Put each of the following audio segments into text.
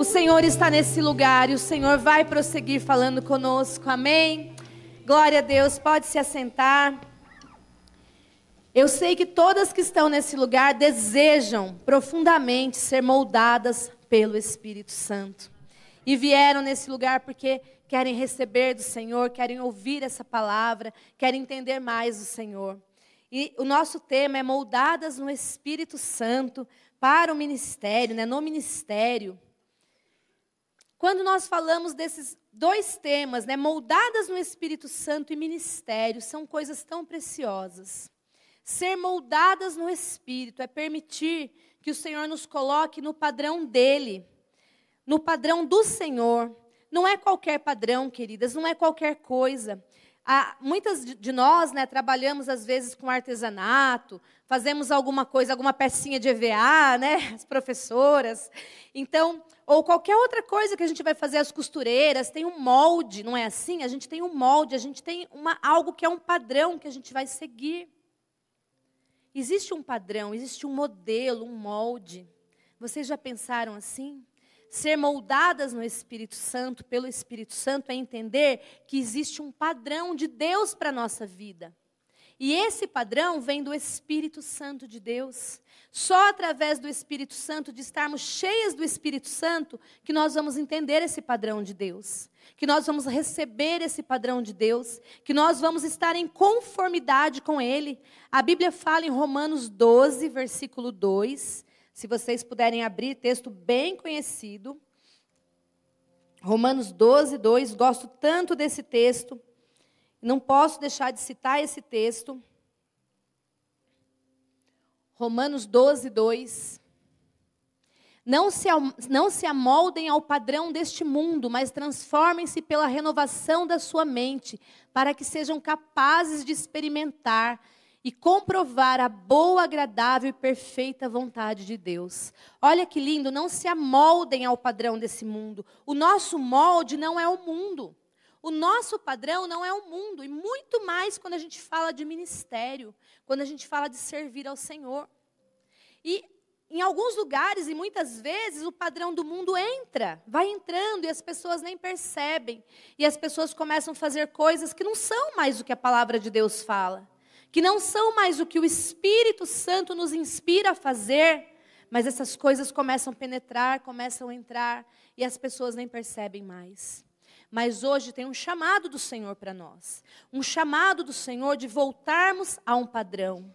O Senhor está nesse lugar e o Senhor vai prosseguir falando conosco. Amém. Glória a Deus. Pode se assentar. Eu sei que todas que estão nesse lugar desejam profundamente ser moldadas pelo Espírito Santo. E vieram nesse lugar porque querem receber do Senhor, querem ouvir essa palavra, querem entender mais do Senhor. E o nosso tema é moldadas no Espírito Santo para o ministério, né? no ministério. Quando nós falamos desses dois temas, né, moldadas no Espírito Santo e ministério, são coisas tão preciosas. Ser moldadas no Espírito é permitir que o Senhor nos coloque no padrão dele, no padrão do Senhor. Não é qualquer padrão, queridas, não é qualquer coisa. Há, muitas de nós né, trabalhamos, às vezes, com artesanato, fazemos alguma coisa, alguma pecinha de EVA, né, as professoras. Então, ou qualquer outra coisa que a gente vai fazer, as costureiras, tem um molde, não é assim? A gente tem um molde, a gente tem uma, algo que é um padrão que a gente vai seguir. Existe um padrão, existe um modelo, um molde. Vocês já pensaram assim? Ser moldadas no Espírito Santo, pelo Espírito Santo, é entender que existe um padrão de Deus para a nossa vida. E esse padrão vem do Espírito Santo de Deus. Só através do Espírito Santo, de estarmos cheias do Espírito Santo, que nós vamos entender esse padrão de Deus. Que nós vamos receber esse padrão de Deus. Que nós vamos estar em conformidade com Ele. A Bíblia fala em Romanos 12, versículo 2, se vocês puderem abrir, texto bem conhecido. Romanos 12, 2. Gosto tanto desse texto. Não posso deixar de citar esse texto. Romanos 12, 2. Não se, não se amoldem ao padrão deste mundo, mas transformem-se pela renovação da sua mente, para que sejam capazes de experimentar e comprovar a boa, agradável e perfeita vontade de Deus. Olha que lindo, não se amoldem ao padrão desse mundo. O nosso molde não é o mundo. O nosso padrão não é o mundo, e muito mais quando a gente fala de ministério, quando a gente fala de servir ao Senhor. E em alguns lugares e muitas vezes o padrão do mundo entra, vai entrando e as pessoas nem percebem. E as pessoas começam a fazer coisas que não são mais o que a palavra de Deus fala que não são mais o que o Espírito Santo nos inspira a fazer, mas essas coisas começam a penetrar, começam a entrar e as pessoas nem percebem mais. Mas hoje tem um chamado do Senhor para nós, um chamado do Senhor de voltarmos a um padrão,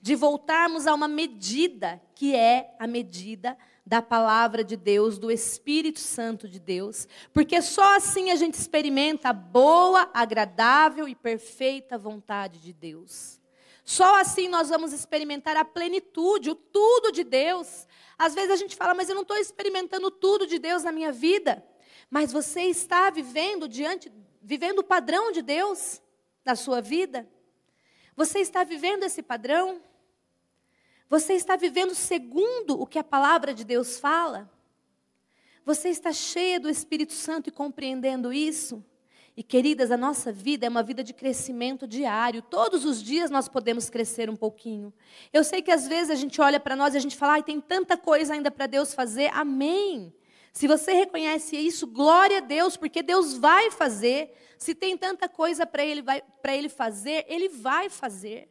de voltarmos a uma medida que é a medida da palavra de Deus, do Espírito Santo de Deus, porque só assim a gente experimenta a boa, agradável e perfeita vontade de Deus. Só assim nós vamos experimentar a plenitude, o tudo de Deus. Às vezes a gente fala, mas eu não estou experimentando tudo de Deus na minha vida. Mas você está vivendo diante, vivendo o padrão de Deus na sua vida? Você está vivendo esse padrão? Você está vivendo segundo o que a palavra de Deus fala? Você está cheia do Espírito Santo e compreendendo isso? E queridas, a nossa vida é uma vida de crescimento diário. Todos os dias nós podemos crescer um pouquinho. Eu sei que às vezes a gente olha para nós e a gente fala, ai, tem tanta coisa ainda para Deus fazer. Amém. Se você reconhece isso, glória a Deus, porque Deus vai fazer. Se tem tanta coisa para ele, ele fazer, Ele vai fazer.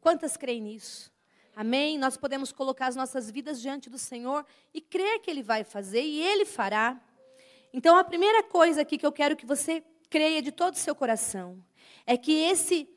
Quantas creem nisso? Amém? Nós podemos colocar as nossas vidas diante do Senhor e crer que Ele vai fazer e Ele fará. Então, a primeira coisa aqui que eu quero que você creia de todo o seu coração é que esse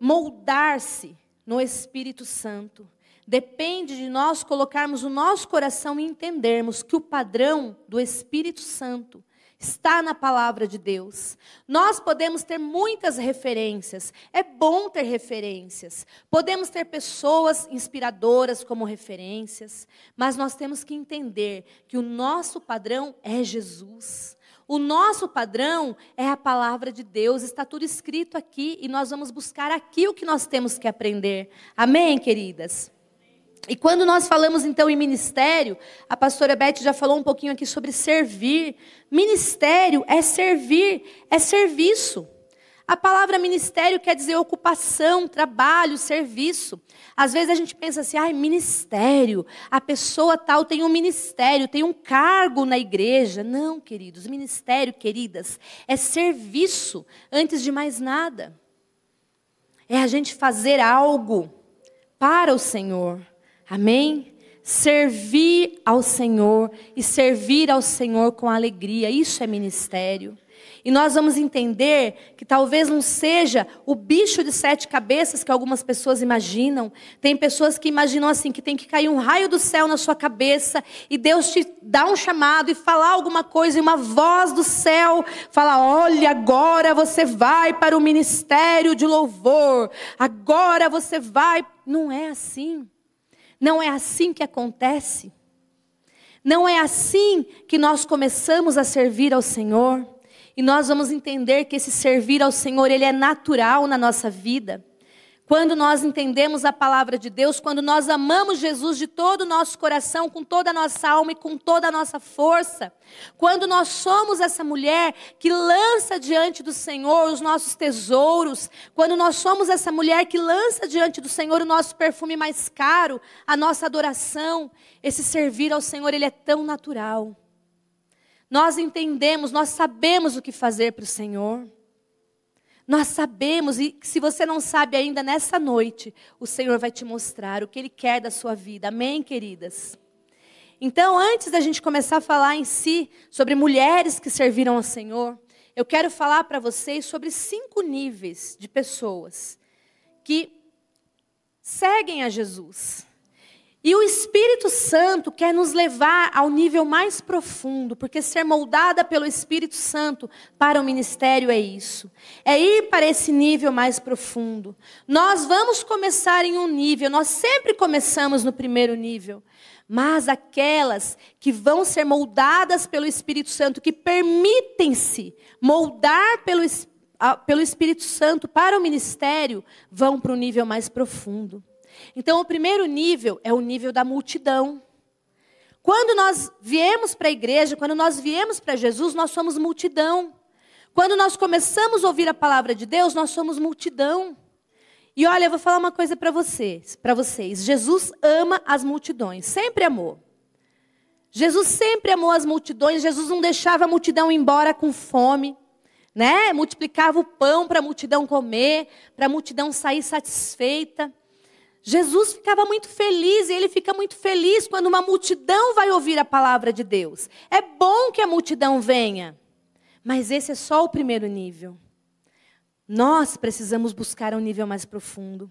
moldar-se no Espírito Santo depende de nós colocarmos o nosso coração e entendermos que o padrão do Espírito Santo está na palavra de Deus. Nós podemos ter muitas referências, é bom ter referências. Podemos ter pessoas inspiradoras como referências, mas nós temos que entender que o nosso padrão é Jesus. O nosso padrão é a palavra de Deus, está tudo escrito aqui e nós vamos buscar aqui o que nós temos que aprender. Amém, queridas? E quando nós falamos então em ministério, a pastora Beth já falou um pouquinho aqui sobre servir. Ministério é servir, é serviço. A palavra ministério quer dizer ocupação, trabalho, serviço. Às vezes a gente pensa assim, ai, ministério, a pessoa tal tem um ministério, tem um cargo na igreja. Não, queridos, ministério, queridas, é serviço antes de mais nada. É a gente fazer algo para o Senhor. Amém? Servir ao Senhor e servir ao Senhor com alegria, isso é ministério. E nós vamos entender que talvez não seja o bicho de sete cabeças que algumas pessoas imaginam. Tem pessoas que imaginam assim, que tem que cair um raio do céu na sua cabeça e Deus te dá um chamado e falar alguma coisa e uma voz do céu fala: "Olha, agora você vai para o ministério de louvor. Agora você vai". Não é assim. Não é assim que acontece. Não é assim que nós começamos a servir ao Senhor. E nós vamos entender que esse servir ao Senhor, ele é natural na nossa vida. Quando nós entendemos a palavra de Deus, quando nós amamos Jesus de todo o nosso coração, com toda a nossa alma e com toda a nossa força, quando nós somos essa mulher que lança diante do Senhor os nossos tesouros, quando nós somos essa mulher que lança diante do Senhor o nosso perfume mais caro, a nossa adoração, esse servir ao Senhor, ele é tão natural. Nós entendemos, nós sabemos o que fazer para o Senhor. Nós sabemos, e se você não sabe ainda nessa noite, o Senhor vai te mostrar o que Ele quer da sua vida. Amém, queridas? Então, antes da gente começar a falar em si sobre mulheres que serviram ao Senhor, eu quero falar para vocês sobre cinco níveis de pessoas que seguem a Jesus. E o Espírito Santo quer nos levar ao nível mais profundo, porque ser moldada pelo Espírito Santo para o ministério é isso. É ir para esse nível mais profundo. Nós vamos começar em um nível, nós sempre começamos no primeiro nível. Mas aquelas que vão ser moldadas pelo Espírito Santo, que permitem-se moldar pelo, pelo Espírito Santo para o ministério, vão para o nível mais profundo. Então, o primeiro nível é o nível da multidão. Quando nós viemos para a igreja, quando nós viemos para Jesus, nós somos multidão. Quando nós começamos a ouvir a palavra de Deus, nós somos multidão. E olha, eu vou falar uma coisa para vocês, para vocês. Jesus ama as multidões, sempre amou. Jesus sempre amou as multidões, Jesus não deixava a multidão embora com fome, né? Multiplicava o pão para a multidão comer, para a multidão sair satisfeita. Jesus ficava muito feliz e ele fica muito feliz quando uma multidão vai ouvir a palavra de Deus. É bom que a multidão venha, mas esse é só o primeiro nível. Nós precisamos buscar um nível mais profundo.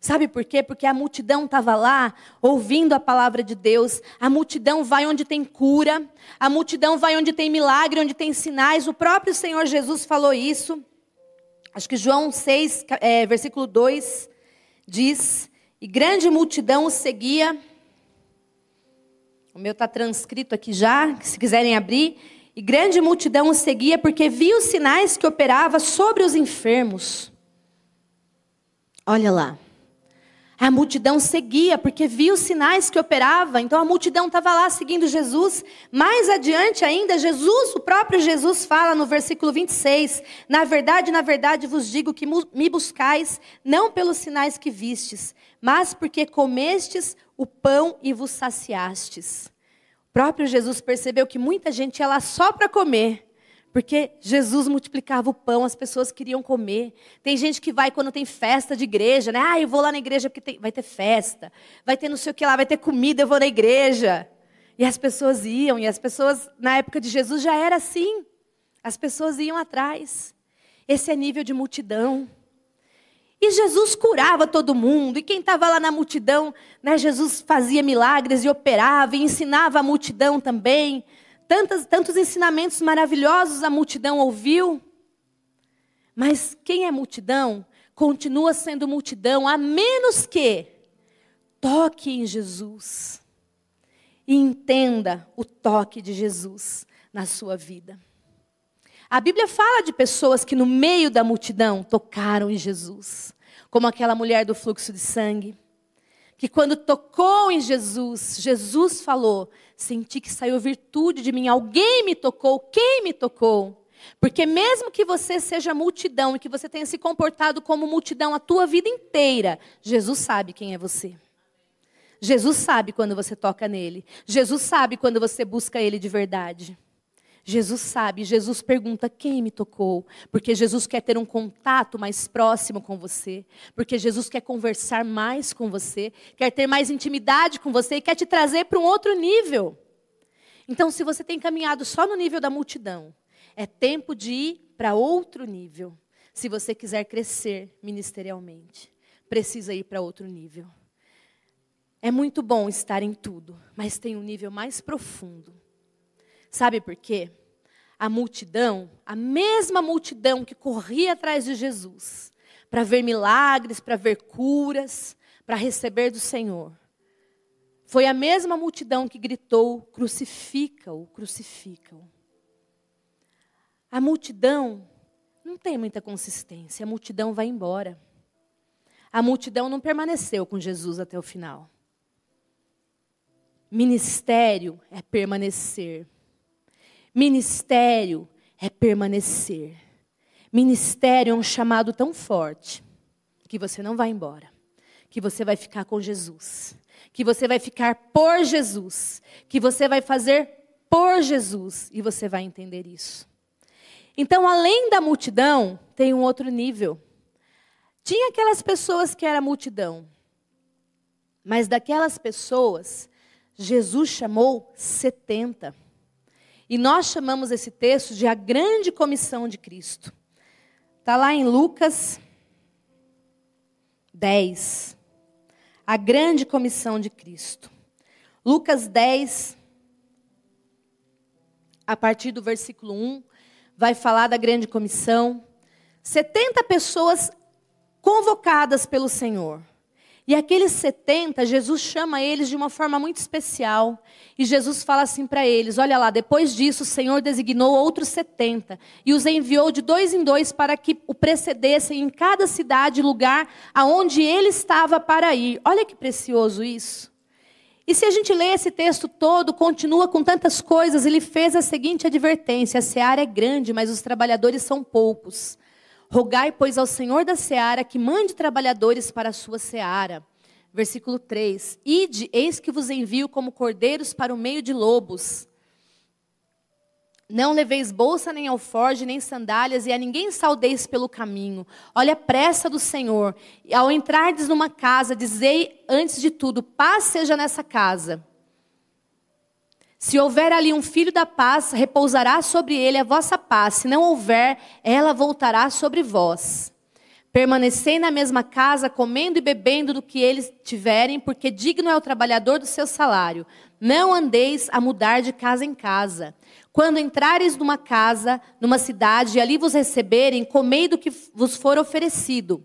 Sabe por quê? Porque a multidão estava lá ouvindo a palavra de Deus. A multidão vai onde tem cura. A multidão vai onde tem milagre, onde tem sinais. O próprio Senhor Jesus falou isso. Acho que João 6, é, versículo 2 diz e grande multidão o seguia. O meu está transcrito aqui já, se quiserem abrir. E grande multidão o seguia porque via os sinais que operava sobre os enfermos. Olha lá. A multidão seguia porque via os sinais que operava. Então a multidão estava lá seguindo Jesus. Mais adiante ainda, Jesus, o próprio Jesus fala no versículo 26: Na verdade, na verdade vos digo que me buscais não pelos sinais que vistes, mas porque comestes o pão e vos saciastes. O próprio Jesus percebeu que muita gente ia lá só para comer. Porque Jesus multiplicava o pão, as pessoas queriam comer. Tem gente que vai quando tem festa de igreja, né? Ah, eu vou lá na igreja porque tem, vai ter festa. Vai ter não sei o que lá, vai ter comida, eu vou na igreja. E as pessoas iam, e as pessoas, na época de Jesus, já era assim. As pessoas iam atrás. Esse é nível de multidão. E Jesus curava todo mundo, e quem estava lá na multidão, né, Jesus fazia milagres e operava, e ensinava a multidão também. Tantos, tantos ensinamentos maravilhosos a multidão ouviu. Mas quem é multidão continua sendo multidão, a menos que toque em Jesus e entenda o toque de Jesus na sua vida. A Bíblia fala de pessoas que no meio da multidão tocaram em Jesus, como aquela mulher do fluxo de sangue que quando tocou em Jesus, Jesus falou: Senti que saiu virtude de mim, alguém me tocou, quem me tocou? Porque mesmo que você seja multidão e que você tenha se comportado como multidão a tua vida inteira, Jesus sabe quem é você. Jesus sabe quando você toca nele. Jesus sabe quando você busca ele de verdade. Jesus sabe, Jesus pergunta quem me tocou, porque Jesus quer ter um contato mais próximo com você, porque Jesus quer conversar mais com você, quer ter mais intimidade com você e quer te trazer para um outro nível. Então, se você tem caminhado só no nível da multidão, é tempo de ir para outro nível. Se você quiser crescer ministerialmente, precisa ir para outro nível. É muito bom estar em tudo, mas tem um nível mais profundo. Sabe por quê? A multidão, a mesma multidão que corria atrás de Jesus, para ver milagres, para ver curas, para receber do Senhor, foi a mesma multidão que gritou: crucifica-o, crucifica-o. A multidão não tem muita consistência, a multidão vai embora. A multidão não permaneceu com Jesus até o final. Ministério é permanecer. Ministério é permanecer. Ministério é um chamado tão forte que você não vai embora, que você vai ficar com Jesus, que você vai ficar por Jesus, que você vai fazer por Jesus e você vai entender isso. Então, além da multidão, tem um outro nível. Tinha aquelas pessoas que era multidão, mas daquelas pessoas Jesus chamou 70. E nós chamamos esse texto de a grande comissão de Cristo. Está lá em Lucas 10. A grande comissão de Cristo. Lucas 10, a partir do versículo 1, vai falar da grande comissão. 70 pessoas convocadas pelo Senhor. E aqueles 70, Jesus chama eles de uma forma muito especial. E Jesus fala assim para eles: Olha lá, depois disso o Senhor designou outros 70 e os enviou de dois em dois para que o precedessem em cada cidade e lugar aonde ele estava para ir. Olha que precioso isso. E se a gente lê esse texto todo, continua com tantas coisas, ele fez a seguinte advertência: a seara é grande, mas os trabalhadores são poucos. Rogai, pois, ao Senhor da seara que mande trabalhadores para a sua seara. Versículo 3: Ide, eis que vos envio como cordeiros para o meio de lobos. Não leveis bolsa, nem alforge, nem sandálias, e a ninguém saudeis pelo caminho. Olha a pressa do Senhor. Ao entrardes numa casa, dizei antes de tudo: paz seja nessa casa. Se houver ali um filho da paz, repousará sobre ele a vossa paz. Se não houver, ela voltará sobre vós. Permanecei na mesma casa, comendo e bebendo do que eles tiverem, porque digno é o trabalhador do seu salário. Não andeis a mudar de casa em casa. Quando entrares numa casa, numa cidade, e ali vos receberem, comei do que vos for oferecido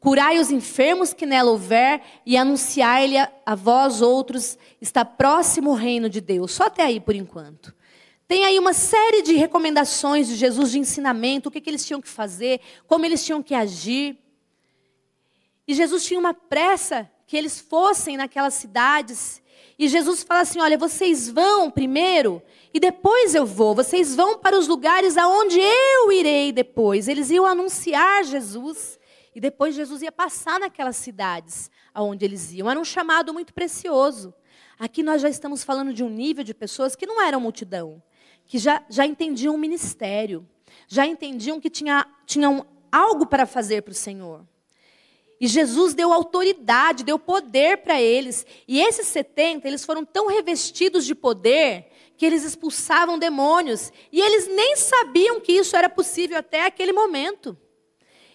Curai os enfermos que nela houver e anunciai-lhe a, vós outros, está próximo o reino de Deus. Só até aí por enquanto. Tem aí uma série de recomendações de Jesus de ensinamento, o que, que eles tinham que fazer, como eles tinham que agir. E Jesus tinha uma pressa que eles fossem naquelas cidades. E Jesus fala assim: olha, vocês vão primeiro e depois eu vou. Vocês vão para os lugares aonde eu irei depois. Eles iam anunciar Jesus. E depois Jesus ia passar naquelas cidades aonde eles iam. Era um chamado muito precioso. Aqui nós já estamos falando de um nível de pessoas que não eram multidão, que já, já entendiam o ministério, já entendiam que tinha, tinham algo para fazer para o Senhor. E Jesus deu autoridade, deu poder para eles. E esses 70, eles foram tão revestidos de poder que eles expulsavam demônios. E eles nem sabiam que isso era possível até aquele momento.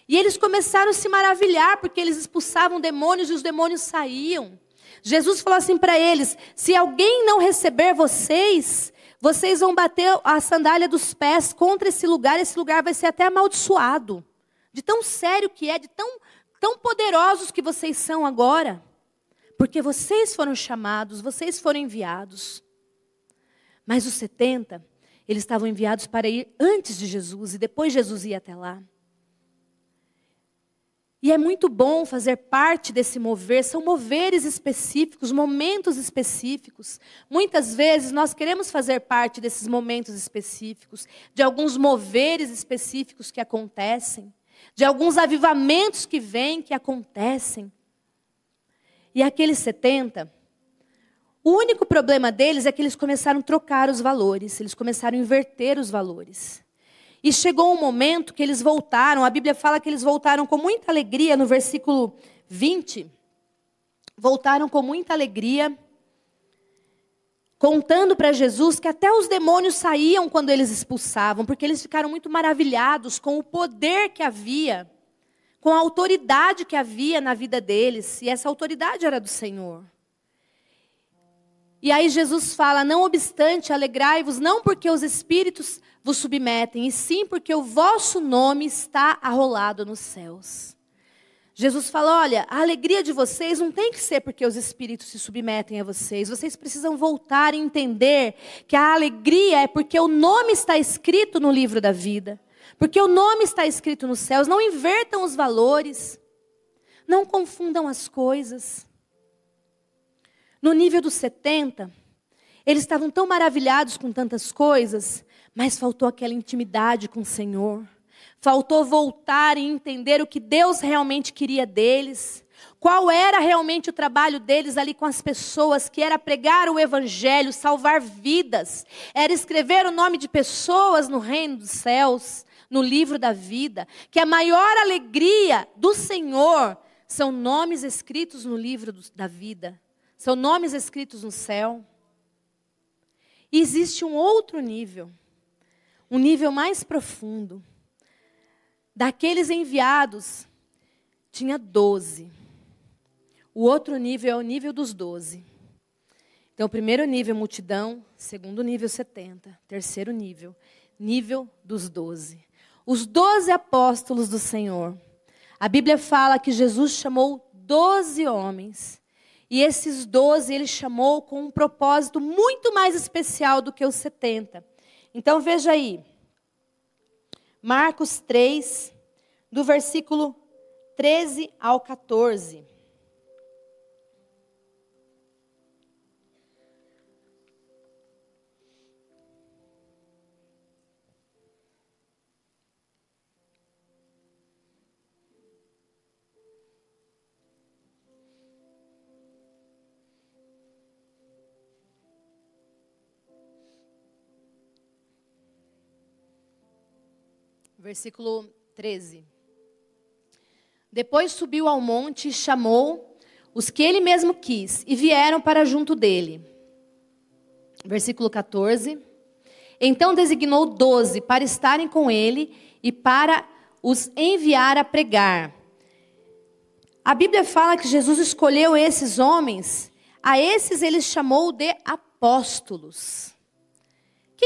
E eles começaram a se maravilhar, porque eles expulsavam demônios e os demônios saíam. Jesus falou assim para eles: se alguém não receber vocês, vocês vão bater a sandália dos pés contra esse lugar, esse lugar vai ser até amaldiçoado. De tão sério que é, de tão, tão poderosos que vocês são agora. Porque vocês foram chamados, vocês foram enviados. Mas os 70, eles estavam enviados para ir antes de Jesus e depois Jesus ia até lá. E é muito bom fazer parte desse mover, são moveres específicos, momentos específicos. Muitas vezes nós queremos fazer parte desses momentos específicos, de alguns moveres específicos que acontecem, de alguns avivamentos que vêm, que acontecem. E aqueles 70, o único problema deles é que eles começaram a trocar os valores, eles começaram a inverter os valores. E chegou um momento que eles voltaram, a Bíblia fala que eles voltaram com muita alegria, no versículo 20. Voltaram com muita alegria, contando para Jesus que até os demônios saíam quando eles expulsavam, porque eles ficaram muito maravilhados com o poder que havia, com a autoridade que havia na vida deles, e essa autoridade era do Senhor. E aí Jesus fala: Não obstante, alegrai-vos, não porque os espíritos vos submetem, e sim porque o vosso nome está arrolado nos céus. Jesus fala: olha, a alegria de vocês não tem que ser porque os espíritos se submetem a vocês. Vocês precisam voltar e entender que a alegria é porque o nome está escrito no livro da vida. Porque o nome está escrito nos céus. Não invertam os valores. Não confundam as coisas. No nível dos 70, eles estavam tão maravilhados com tantas coisas mas faltou aquela intimidade com o Senhor. Faltou voltar e entender o que Deus realmente queria deles. Qual era realmente o trabalho deles ali com as pessoas, que era pregar o evangelho, salvar vidas, era escrever o nome de pessoas no reino dos céus, no livro da vida, que a maior alegria do Senhor são nomes escritos no livro da vida, são nomes escritos no céu. E existe um outro nível um nível mais profundo. Daqueles enviados, tinha doze. O outro nível é o nível dos doze. Então, o primeiro nível, multidão. Segundo nível, 70. Terceiro nível, nível dos doze. Os doze apóstolos do Senhor. A Bíblia fala que Jesus chamou doze homens. E esses doze ele chamou com um propósito muito mais especial do que os 70. Então veja aí. Marcos 3, do versículo 13 ao 14. Versículo 13. Depois subiu ao monte e chamou os que ele mesmo quis e vieram para junto dele. Versículo 14. Então designou doze para estarem com ele e para os enviar a pregar. A Bíblia fala que Jesus escolheu esses homens, a esses ele chamou de apóstolos.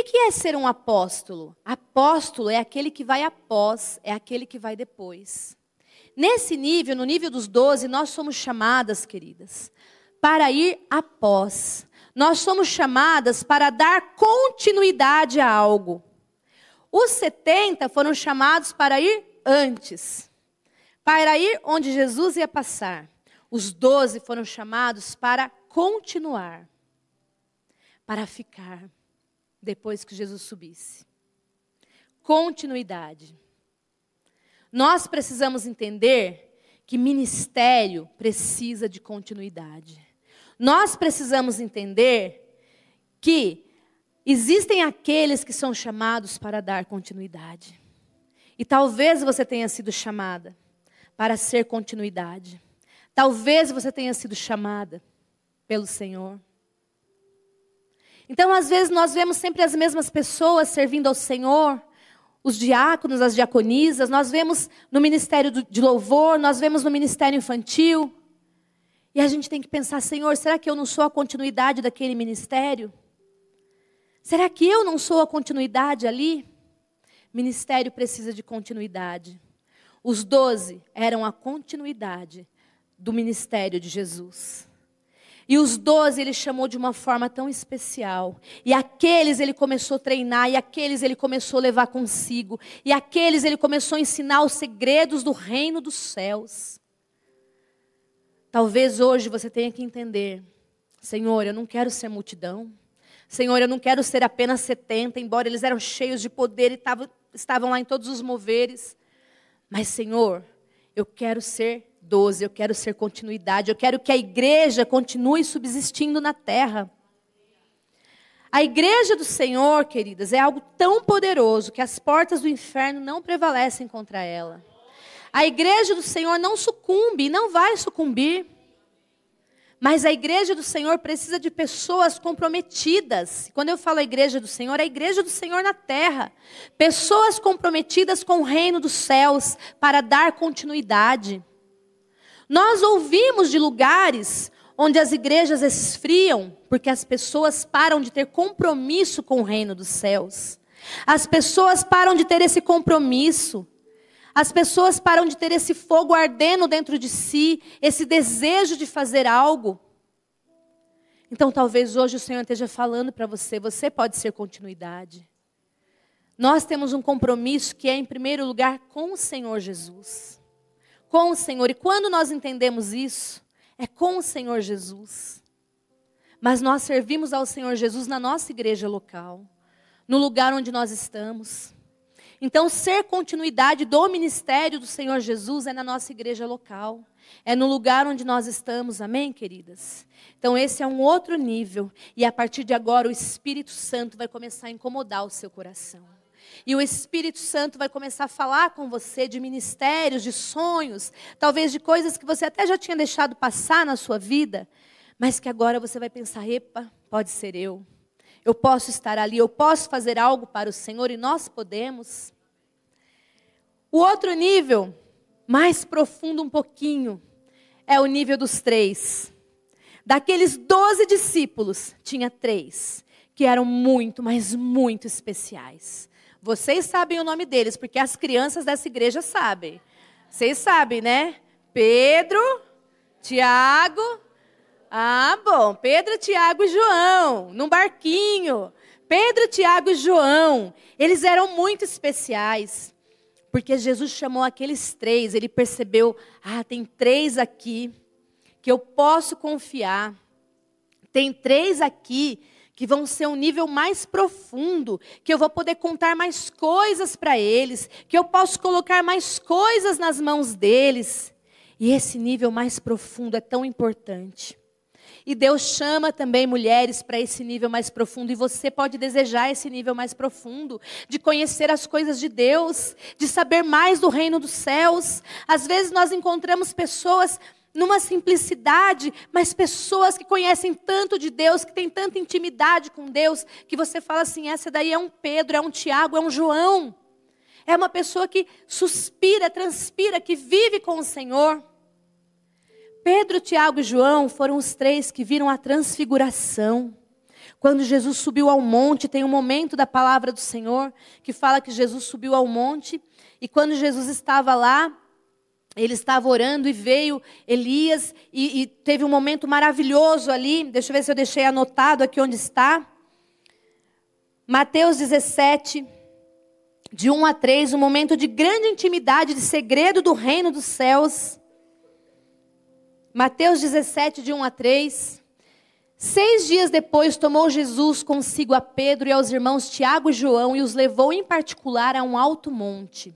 O que, é ser um apóstolo? Apóstolo é aquele que vai após, é aquele que vai depois. Nesse nível, no nível dos doze, nós somos chamadas, queridas, para ir após. Nós somos chamadas para dar continuidade a algo. Os 70 foram chamados para ir antes, para ir onde Jesus ia passar. Os doze foram chamados para continuar, para ficar depois que Jesus subisse. Continuidade. Nós precisamos entender que ministério precisa de continuidade. Nós precisamos entender que existem aqueles que são chamados para dar continuidade. E talvez você tenha sido chamada para ser continuidade. Talvez você tenha sido chamada pelo Senhor. Então, às vezes, nós vemos sempre as mesmas pessoas servindo ao Senhor, os diáconos, as diaconisas, nós vemos no ministério de louvor, nós vemos no ministério infantil. E a gente tem que pensar, Senhor, será que eu não sou a continuidade daquele ministério? Será que eu não sou a continuidade ali? Ministério precisa de continuidade. Os doze eram a continuidade do ministério de Jesus. E os doze ele chamou de uma forma tão especial. E aqueles ele começou a treinar, e aqueles ele começou a levar consigo. E aqueles ele começou a ensinar os segredos do reino dos céus. Talvez hoje você tenha que entender: Senhor, eu não quero ser multidão. Senhor, eu não quero ser apenas 70, embora eles eram cheios de poder e tavam, estavam lá em todos os moveres. Mas, Senhor, eu quero ser doze, eu quero ser continuidade, eu quero que a igreja continue subsistindo na terra. A igreja do Senhor, queridas, é algo tão poderoso que as portas do inferno não prevalecem contra ela. A igreja do Senhor não sucumbe e não vai sucumbir. Mas a igreja do Senhor precisa de pessoas comprometidas. Quando eu falo a igreja do Senhor, é a igreja do Senhor na terra. Pessoas comprometidas com o reino dos céus para dar continuidade. Nós ouvimos de lugares onde as igrejas esfriam porque as pessoas param de ter compromisso com o reino dos céus. As pessoas param de ter esse compromisso. As pessoas param de ter esse fogo ardendo dentro de si, esse desejo de fazer algo. Então, talvez hoje o Senhor esteja falando para você: você pode ser continuidade. Nós temos um compromisso que é, em primeiro lugar, com o Senhor Jesus. Com o Senhor. E quando nós entendemos isso, é com o Senhor Jesus. Mas nós servimos ao Senhor Jesus na nossa igreja local, no lugar onde nós estamos. Então, ser continuidade do ministério do Senhor Jesus é na nossa igreja local, é no lugar onde nós estamos, amém, queridas? Então, esse é um outro nível, e a partir de agora o Espírito Santo vai começar a incomodar o seu coração. E o Espírito Santo vai começar a falar com você de ministérios, de sonhos, talvez de coisas que você até já tinha deixado passar na sua vida, mas que agora você vai pensar: epa, pode ser eu eu posso estar ali, eu posso fazer algo para o Senhor e nós podemos. O outro nível, mais profundo um pouquinho, é o nível dos três. Daqueles doze discípulos, tinha três que eram muito, mas muito especiais. Vocês sabem o nome deles, porque as crianças dessa igreja sabem. Vocês sabem, né? Pedro, Tiago, ah, bom. Pedro, Tiago e João, num barquinho. Pedro, Tiago e João, eles eram muito especiais. Porque Jesus chamou aqueles três, ele percebeu: ah, tem três aqui que eu posso confiar. Tem três aqui que vão ser um nível mais profundo, que eu vou poder contar mais coisas para eles, que eu posso colocar mais coisas nas mãos deles. E esse nível mais profundo é tão importante. E Deus chama também mulheres para esse nível mais profundo. E você pode desejar esse nível mais profundo, de conhecer as coisas de Deus, de saber mais do reino dos céus. Às vezes nós encontramos pessoas numa simplicidade, mas pessoas que conhecem tanto de Deus, que têm tanta intimidade com Deus, que você fala assim: essa daí é um Pedro, é um Tiago, é um João. É uma pessoa que suspira, transpira, que vive com o Senhor. Pedro, Tiago e João foram os três que viram a transfiguração. Quando Jesus subiu ao monte, tem um momento da palavra do Senhor que fala que Jesus subiu ao monte, e quando Jesus estava lá, ele estava orando e veio Elias, e, e teve um momento maravilhoso ali. Deixa eu ver se eu deixei anotado aqui onde está. Mateus 17, de 1 a 3, um momento de grande intimidade, de segredo do reino dos céus. Mateus 17, de 1 a 3. Seis dias depois, tomou Jesus consigo a Pedro e aos irmãos Tiago e João e os levou em particular a um alto monte.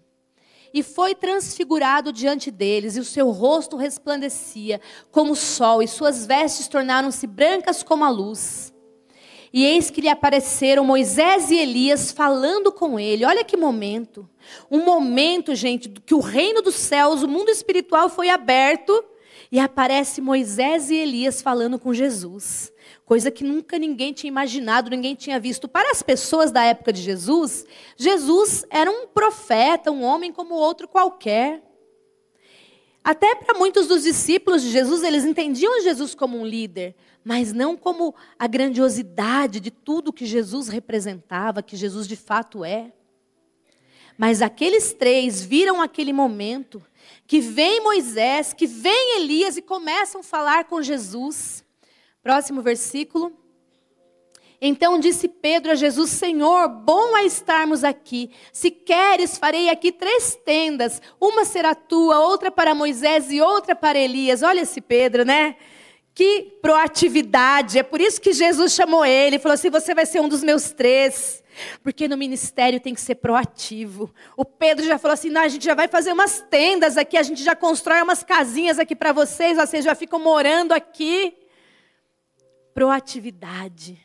E foi transfigurado diante deles, e o seu rosto resplandecia como o sol, e suas vestes tornaram-se brancas como a luz. E eis que lhe apareceram Moisés e Elias falando com ele. Olha que momento. Um momento, gente, que o reino dos céus, o mundo espiritual foi aberto e aparece Moisés e Elias falando com Jesus. Coisa que nunca ninguém tinha imaginado, ninguém tinha visto. Para as pessoas da época de Jesus, Jesus era um profeta, um homem como outro qualquer. Até para muitos dos discípulos de Jesus, eles entendiam Jesus como um líder, mas não como a grandiosidade de tudo que Jesus representava, que Jesus de fato é. Mas aqueles três viram aquele momento que vem Moisés, que vem Elias e começam a falar com Jesus. Próximo versículo. Então disse Pedro a Jesus: Senhor, bom é estarmos aqui. Se queres, farei aqui três tendas: uma será tua, outra para Moisés e outra para Elias. Olha esse Pedro, né? Que proatividade. É por isso que Jesus chamou ele. Falou assim: Você vai ser um dos meus três. Porque no ministério tem que ser proativo. O Pedro já falou assim: Não, a gente já vai fazer umas tendas aqui, a gente já constrói umas casinhas aqui para vocês, vocês já ficam morando aqui. Proatividade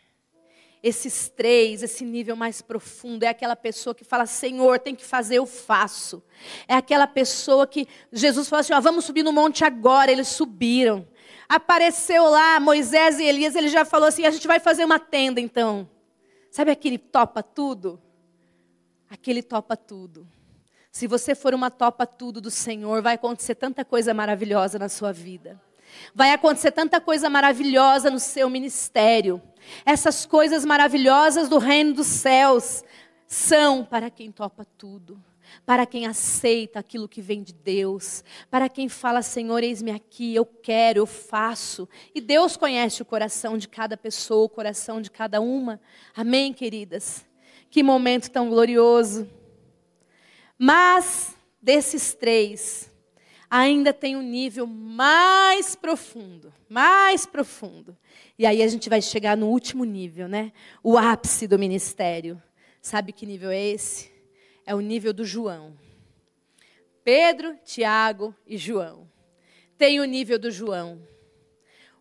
esses três, esse nível mais profundo, é aquela pessoa que fala: Senhor, tem que fazer, eu faço. É aquela pessoa que Jesus falou assim: ó, vamos subir no monte agora. Eles subiram. Apareceu lá Moisés e Elias, ele já falou assim: a gente vai fazer uma tenda então. Sabe aquele topa tudo? Aquele topa tudo. Se você for uma topa tudo do Senhor, vai acontecer tanta coisa maravilhosa na sua vida. Vai acontecer tanta coisa maravilhosa no seu ministério. Essas coisas maravilhosas do reino dos céus são para quem topa tudo, para quem aceita aquilo que vem de Deus, para quem fala: Senhor, eis-me aqui, eu quero, eu faço. E Deus conhece o coração de cada pessoa, o coração de cada uma. Amém, queridas? Que momento tão glorioso. Mas desses três, ainda tem um nível mais profundo, mais profundo. E aí a gente vai chegar no último nível, né? O ápice do ministério. Sabe que nível é esse? É o nível do João. Pedro, Tiago e João. Tem o nível do João.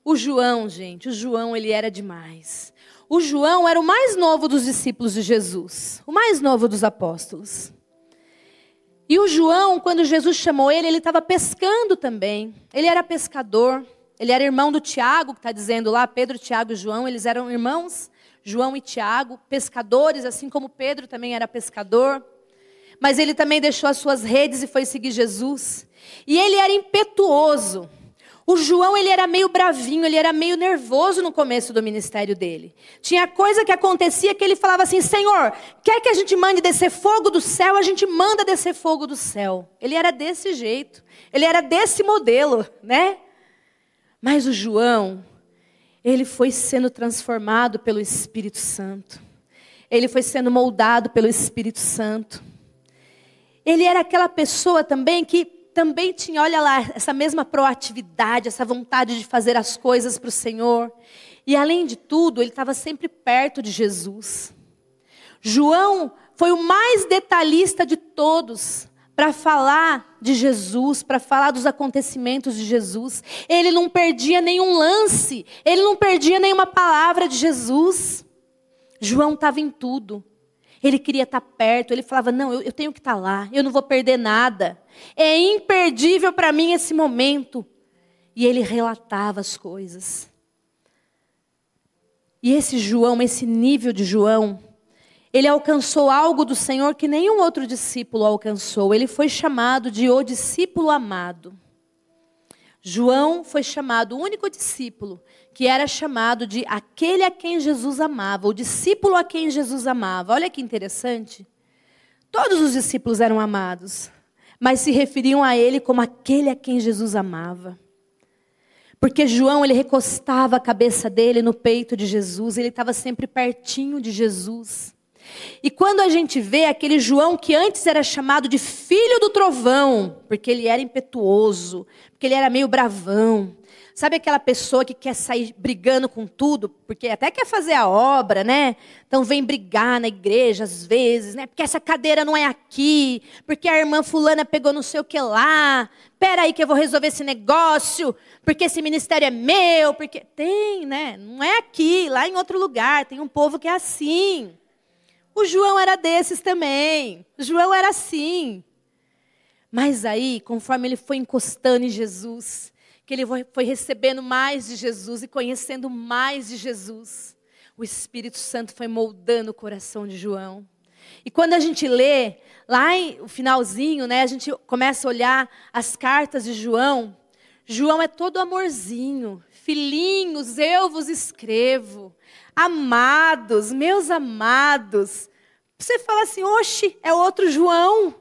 O João, gente, o João ele era demais. O João era o mais novo dos discípulos de Jesus, o mais novo dos apóstolos. E o João, quando Jesus chamou ele, ele estava pescando também. Ele era pescador. Ele era irmão do Tiago, que está dizendo lá, Pedro, Tiago e João. Eles eram irmãos, João e Tiago, pescadores, assim como Pedro também era pescador. Mas ele também deixou as suas redes e foi seguir Jesus. E ele era impetuoso. O João, ele era meio bravinho, ele era meio nervoso no começo do ministério dele. Tinha coisa que acontecia que ele falava assim: Senhor, quer que a gente mande descer fogo do céu? A gente manda descer fogo do céu. Ele era desse jeito. Ele era desse modelo, né? Mas o João, ele foi sendo transformado pelo Espírito Santo. Ele foi sendo moldado pelo Espírito Santo. Ele era aquela pessoa também que também tinha, olha lá, essa mesma proatividade, essa vontade de fazer as coisas para o Senhor. E além de tudo, ele estava sempre perto de Jesus. João foi o mais detalhista de todos para falar de Jesus, para falar dos acontecimentos de Jesus. Ele não perdia nenhum lance, ele não perdia nenhuma palavra de Jesus. João estava em tudo. Ele queria estar perto, ele falava: Não, eu, eu tenho que estar lá, eu não vou perder nada. É imperdível para mim esse momento. E ele relatava as coisas. E esse João, esse nível de João, ele alcançou algo do Senhor que nenhum outro discípulo alcançou. Ele foi chamado de o discípulo amado. João foi chamado o único discípulo que era chamado de aquele a quem Jesus amava, o discípulo a quem Jesus amava. Olha que interessante. Todos os discípulos eram amados, mas se referiam a ele como aquele a quem Jesus amava. Porque João, ele recostava a cabeça dele no peito de Jesus, ele estava sempre pertinho de Jesus. E quando a gente vê aquele João que antes era chamado de filho do trovão, porque ele era impetuoso, porque ele era meio bravão, Sabe aquela pessoa que quer sair brigando com tudo, porque até quer fazer a obra, né? Então vem brigar na igreja às vezes, né? Porque essa cadeira não é aqui, porque a irmã fulana pegou não sei o que lá. Pera aí que eu vou resolver esse negócio, porque esse ministério é meu, porque tem, né? Não é aqui, lá em outro lugar, tem um povo que é assim. O João era desses também. O João era assim. Mas aí, conforme ele foi encostando em Jesus, que ele foi recebendo mais de Jesus e conhecendo mais de Jesus. O Espírito Santo foi moldando o coração de João. E quando a gente lê, lá no finalzinho, né, a gente começa a olhar as cartas de João. João é todo amorzinho. Filhinhos, eu vos escrevo. Amados, meus amados. Você fala assim, oxe, é outro João.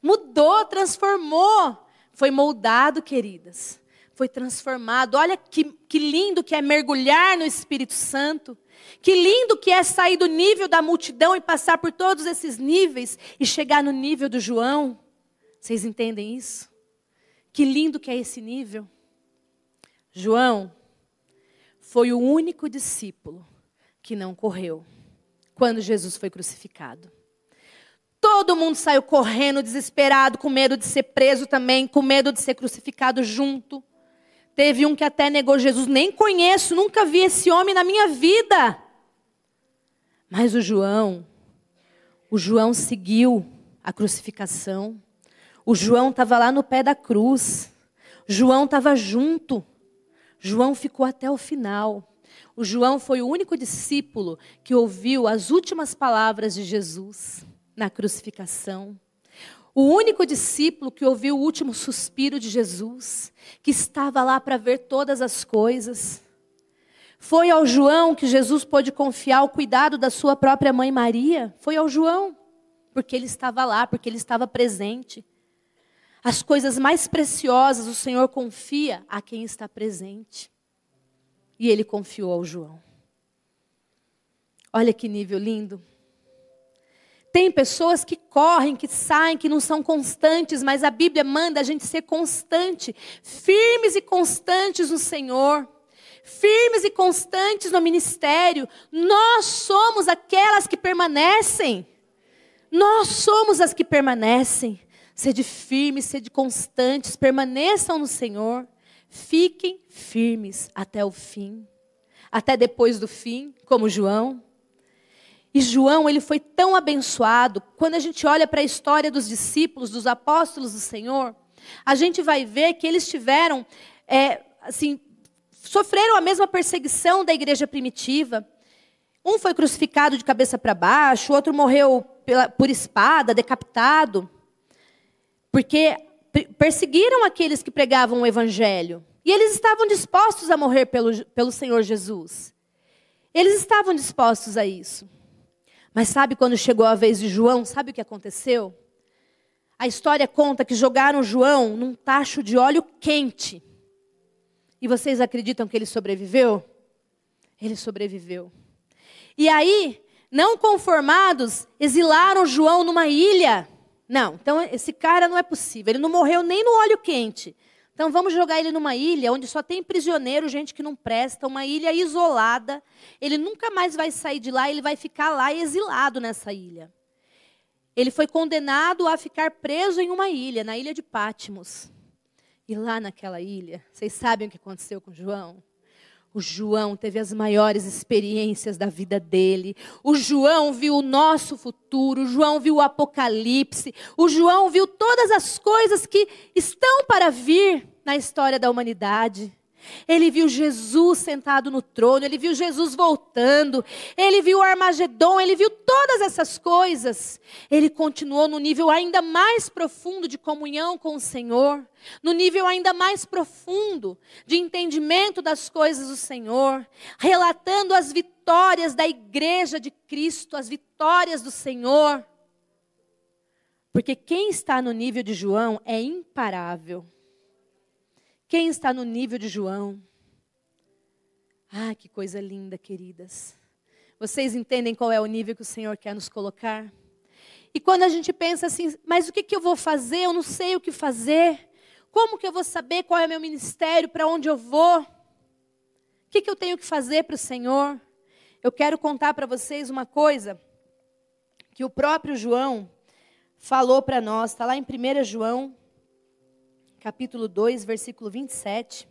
Mudou, transformou. Foi moldado, queridas foi transformado. Olha que, que lindo que é mergulhar no Espírito Santo. Que lindo que é sair do nível da multidão e passar por todos esses níveis e chegar no nível do João. Vocês entendem isso? Que lindo que é esse nível. João foi o único discípulo que não correu quando Jesus foi crucificado. Todo mundo saiu correndo, desesperado, com medo de ser preso também, com medo de ser crucificado junto. Teve um que até negou Jesus, nem conheço, nunca vi esse homem na minha vida. Mas o João, o João seguiu a crucificação. O João estava lá no pé da cruz. João estava junto. João ficou até o final. O João foi o único discípulo que ouviu as últimas palavras de Jesus na crucificação. O único discípulo que ouviu o último suspiro de Jesus, que estava lá para ver todas as coisas. Foi ao João que Jesus pôde confiar o cuidado da sua própria mãe Maria. Foi ao João, porque ele estava lá, porque ele estava presente. As coisas mais preciosas o Senhor confia a quem está presente. E ele confiou ao João. Olha que nível lindo. Tem pessoas que correm, que saem, que não são constantes, mas a Bíblia manda a gente ser constante, firmes e constantes no Senhor, firmes e constantes no ministério. Nós somos aquelas que permanecem. Nós somos as que permanecem. Sede firmes, sede constantes, permaneçam no Senhor. Fiquem firmes até o fim, até depois do fim, como João. E João, ele foi tão abençoado. Quando a gente olha para a história dos discípulos, dos apóstolos do Senhor, a gente vai ver que eles tiveram, é, assim, sofreram a mesma perseguição da igreja primitiva. Um foi crucificado de cabeça para baixo, o outro morreu pela, por espada, decapitado, porque perseguiram aqueles que pregavam o evangelho. E eles estavam dispostos a morrer pelo, pelo Senhor Jesus. Eles estavam dispostos a isso. Mas sabe quando chegou a vez de João, sabe o que aconteceu? A história conta que jogaram João num tacho de óleo quente. E vocês acreditam que ele sobreviveu? Ele sobreviveu. E aí, não conformados, exilaram João numa ilha. Não, então esse cara não é possível. Ele não morreu nem no óleo quente. Então vamos jogar ele numa ilha onde só tem prisioneiro, gente que não presta, uma ilha isolada. Ele nunca mais vai sair de lá, ele vai ficar lá exilado nessa ilha. Ele foi condenado a ficar preso em uma ilha, na ilha de Pátimos. E lá naquela ilha, vocês sabem o que aconteceu com João? O João teve as maiores experiências da vida dele. O João viu o nosso futuro. O João viu o Apocalipse. O João viu todas as coisas que estão para vir na história da humanidade. Ele viu Jesus sentado no trono, ele viu Jesus voltando, ele viu o Armagedon, ele viu todas essas coisas. Ele continuou no nível ainda mais profundo de comunhão com o Senhor, no nível ainda mais profundo de entendimento das coisas do Senhor, relatando as vitórias da igreja de Cristo, as vitórias do Senhor. Porque quem está no nível de João é imparável. Quem está no nível de João? Ah, que coisa linda, queridas. Vocês entendem qual é o nível que o Senhor quer nos colocar? E quando a gente pensa assim, mas o que, que eu vou fazer? Eu não sei o que fazer. Como que eu vou saber qual é o meu ministério, para onde eu vou? O que, que eu tenho que fazer para o Senhor? Eu quero contar para vocês uma coisa que o próprio João falou para nós, está lá em 1 João capítulo 2, versículo 27.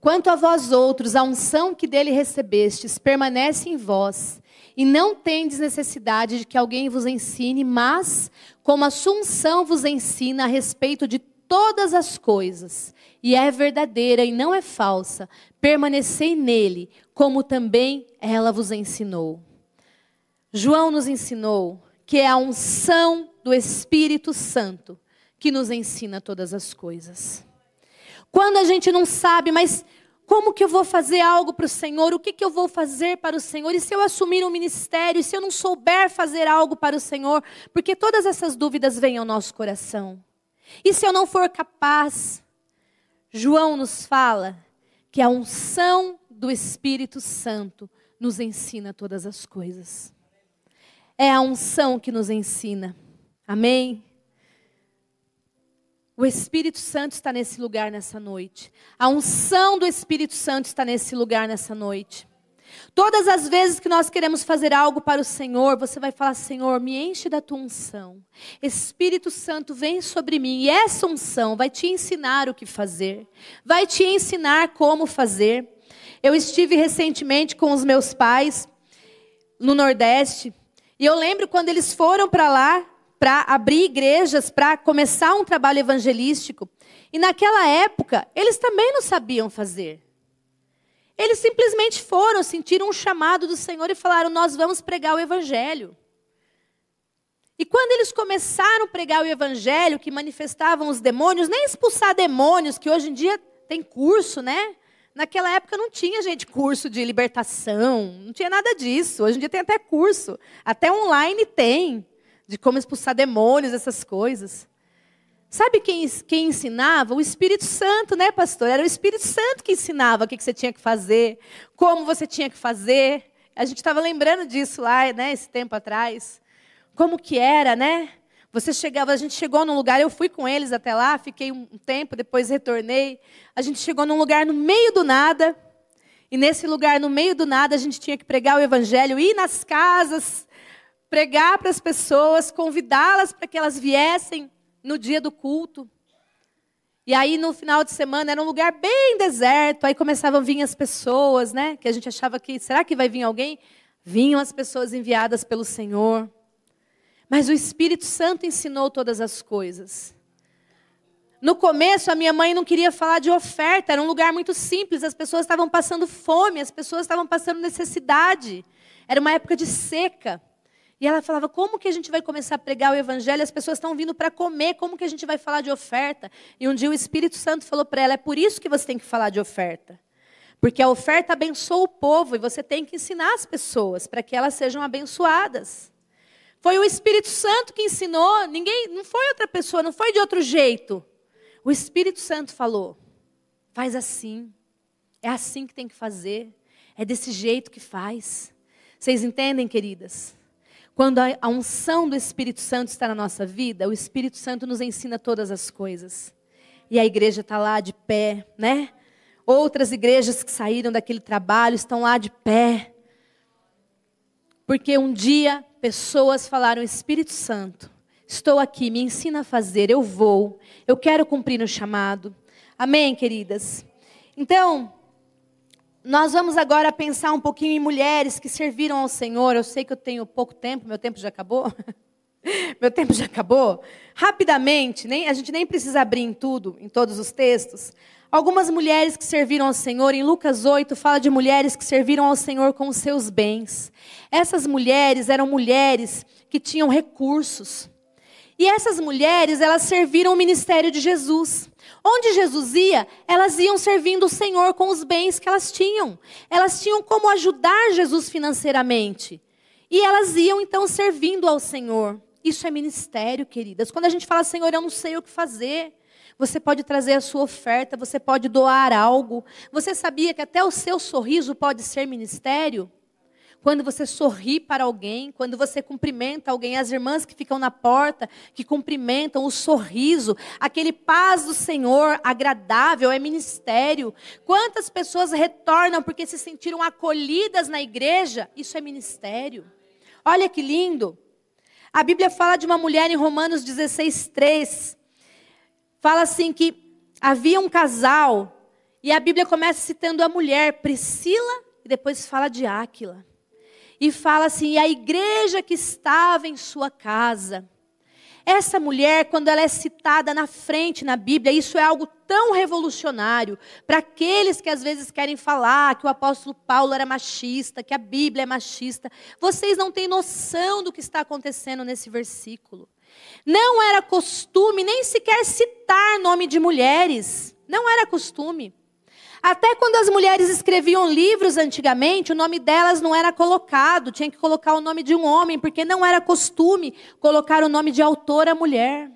Quanto a vós outros, a unção que dele recebestes permanece em vós, e não tendes necessidade de que alguém vos ensine, mas, como a sua unção vos ensina a respeito de todas as coisas, e é verdadeira e não é falsa, permanecei nele, como também ela vos ensinou. João nos ensinou que é a unção do Espírito Santo que nos ensina todas as coisas. Quando a gente não sabe, mas Como que eu vou fazer algo para o Senhor? O que, que eu vou fazer para o Senhor? E se eu assumir um ministério? E se eu não souber fazer algo para o Senhor? Porque todas essas dúvidas vêm ao nosso coração. E se eu não for capaz? João nos fala que a unção do Espírito Santo nos ensina todas as coisas. É a unção que nos ensina. Amém? O Espírito Santo está nesse lugar nessa noite. A unção do Espírito Santo está nesse lugar nessa noite. Todas as vezes que nós queremos fazer algo para o Senhor, você vai falar: Senhor, me enche da tua unção. Espírito Santo, vem sobre mim. E essa unção vai te ensinar o que fazer, vai te ensinar como fazer. Eu estive recentemente com os meus pais no Nordeste, e eu lembro quando eles foram para lá para abrir igrejas, para começar um trabalho evangelístico. E naquela época, eles também não sabiam fazer. Eles simplesmente foram, sentiram um chamado do Senhor e falaram: Nós vamos pregar o Evangelho. E quando eles começaram a pregar o Evangelho, que manifestavam os demônios, nem expulsar demônios, que hoje em dia tem curso, né? Naquela época não tinha, gente, curso de libertação, não tinha nada disso. Hoje em dia tem até curso, até online tem, de como expulsar demônios, essas coisas. Sabe quem, quem ensinava? O Espírito Santo, né, pastor? Era o Espírito Santo que ensinava o que, você tinha que fazer, como você tinha que fazer. A gente estava lembrando disso lá, né, esse tempo atrás. Como que era, né? Você chegava, a gente chegou num lugar, eu fui com eles até lá, fiquei um tempo, depois retornei. A gente chegou num lugar no meio do nada. E nesse lugar, no meio do nada, a gente tinha que pregar o evangelho, ir nas casas, pregar para as pessoas, convidá-las para que elas viessem no dia do culto. E aí, no final de semana, era um lugar bem deserto. Aí começavam a vir as pessoas, né? Que a gente achava que, será que vai vir alguém? Vinham as pessoas enviadas pelo Senhor. Mas o Espírito Santo ensinou todas as coisas. No começo, a minha mãe não queria falar de oferta, era um lugar muito simples, as pessoas estavam passando fome, as pessoas estavam passando necessidade. Era uma época de seca. E ela falava: como que a gente vai começar a pregar o evangelho? As pessoas estão vindo para comer, como que a gente vai falar de oferta? E um dia o Espírito Santo falou para ela: é por isso que você tem que falar de oferta. Porque a oferta abençoa o povo e você tem que ensinar as pessoas para que elas sejam abençoadas. Foi o Espírito Santo que ensinou, ninguém, não foi outra pessoa, não foi de outro jeito. O Espírito Santo falou: faz assim, é assim que tem que fazer, é desse jeito que faz. Vocês entendem, queridas? Quando a unção do Espírito Santo está na nossa vida, o Espírito Santo nos ensina todas as coisas. E a igreja está lá de pé, né? Outras igrejas que saíram daquele trabalho estão lá de pé. Porque um dia pessoas falaram: Espírito Santo, estou aqui, me ensina a fazer, eu vou, eu quero cumprir o chamado. Amém, queridas? Então, nós vamos agora pensar um pouquinho em mulheres que serviram ao Senhor. Eu sei que eu tenho pouco tempo, meu tempo já acabou. meu tempo já acabou. Rapidamente, nem, a gente nem precisa abrir em tudo, em todos os textos. Algumas mulheres que serviram ao Senhor, em Lucas 8, fala de mulheres que serviram ao Senhor com os seus bens. Essas mulheres eram mulheres que tinham recursos. E essas mulheres, elas serviram o ministério de Jesus. Onde Jesus ia, elas iam servindo o Senhor com os bens que elas tinham. Elas tinham como ajudar Jesus financeiramente. E elas iam então servindo ao Senhor. Isso é ministério, queridas. Quando a gente fala, Senhor, eu não sei o que fazer. Você pode trazer a sua oferta, você pode doar algo. Você sabia que até o seu sorriso pode ser ministério? quando você sorri para alguém, quando você cumprimenta alguém, as irmãs que ficam na porta, que cumprimentam, o sorriso, aquele paz do Senhor agradável, é ministério. Quantas pessoas retornam porque se sentiram acolhidas na igreja? Isso é ministério. Olha que lindo. A Bíblia fala de uma mulher em Romanos 16, 3. Fala assim que havia um casal, e a Bíblia começa citando a mulher, Priscila, e depois fala de Áquila e fala assim: a igreja que estava em sua casa. Essa mulher, quando ela é citada na frente na Bíblia, isso é algo tão revolucionário para aqueles que às vezes querem falar que o apóstolo Paulo era machista, que a Bíblia é machista. Vocês não têm noção do que está acontecendo nesse versículo. Não era costume nem sequer citar nome de mulheres. Não era costume. Até quando as mulheres escreviam livros antigamente, o nome delas não era colocado, tinha que colocar o nome de um homem, porque não era costume colocar o nome de autora mulher.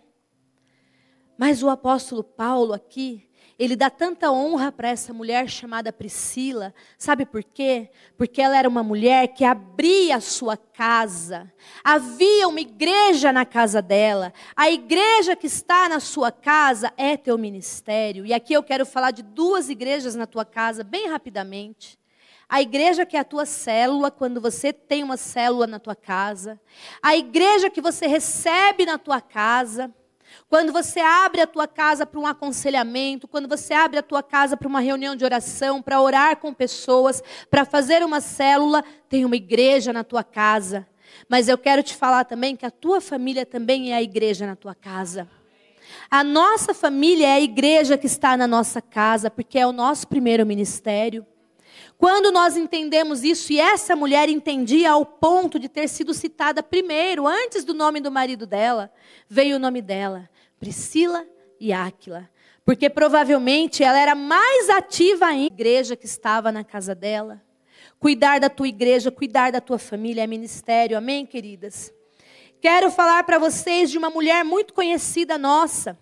Mas o apóstolo Paulo aqui, ele dá tanta honra para essa mulher chamada Priscila. Sabe por quê? Porque ela era uma mulher que abria a sua casa. Havia uma igreja na casa dela. A igreja que está na sua casa é teu ministério. E aqui eu quero falar de duas igrejas na tua casa, bem rapidamente. A igreja que é a tua célula, quando você tem uma célula na tua casa. A igreja que você recebe na tua casa. Quando você abre a tua casa para um aconselhamento, quando você abre a tua casa para uma reunião de oração, para orar com pessoas, para fazer uma célula, tem uma igreja na tua casa. Mas eu quero te falar também que a tua família também é a igreja na tua casa. A nossa família é a igreja que está na nossa casa, porque é o nosso primeiro ministério. Quando nós entendemos isso, e essa mulher entendia ao ponto de ter sido citada primeiro, antes do nome do marido dela, veio o nome dela, Priscila e Áquila. Porque provavelmente ela era mais ativa em igreja que estava na casa dela. Cuidar da tua igreja, cuidar da tua família é ministério, amém, queridas? Quero falar para vocês de uma mulher muito conhecida nossa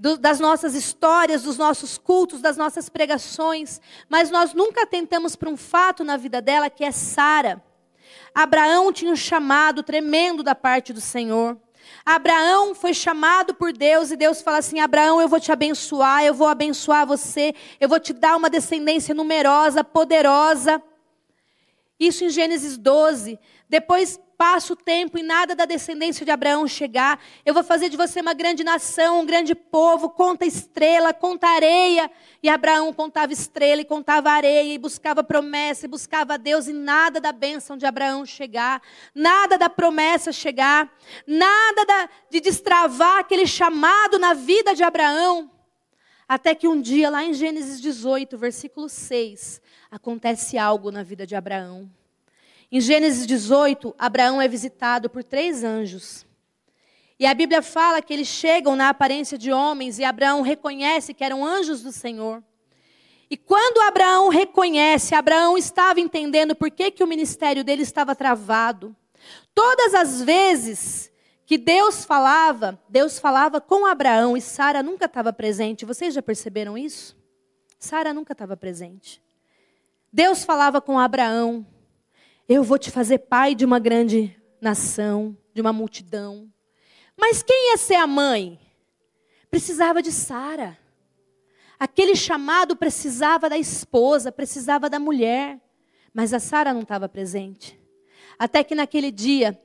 do, das nossas histórias, dos nossos cultos, das nossas pregações, mas nós nunca tentamos para um fato na vida dela que é Sara. Abraão tinha um chamado tremendo da parte do Senhor. Abraão foi chamado por Deus e Deus fala assim: Abraão, eu vou te abençoar, eu vou abençoar você, eu vou te dar uma descendência numerosa, poderosa. Isso em Gênesis 12. Depois passa o tempo e nada da descendência de Abraão chegar. Eu vou fazer de você uma grande nação, um grande povo. Conta estrela, conta areia. E Abraão contava estrela e contava areia e buscava promessa e buscava Deus e nada da bênção de Abraão chegar, nada da promessa chegar, nada da, de destravar aquele chamado na vida de Abraão. Até que um dia, lá em Gênesis 18, versículo 6, acontece algo na vida de Abraão. Em Gênesis 18, Abraão é visitado por três anjos. E a Bíblia fala que eles chegam na aparência de homens e Abraão reconhece que eram anjos do Senhor. E quando Abraão reconhece, Abraão estava entendendo por que, que o ministério dele estava travado. Todas as vezes que Deus falava, Deus falava com Abraão e Sara nunca estava presente. Vocês já perceberam isso? Sara nunca estava presente. Deus falava com Abraão, eu vou te fazer pai de uma grande nação, de uma multidão. Mas quem ia ser a mãe? Precisava de Sara. Aquele chamado precisava da esposa, precisava da mulher. Mas a Sara não estava presente. Até que naquele dia,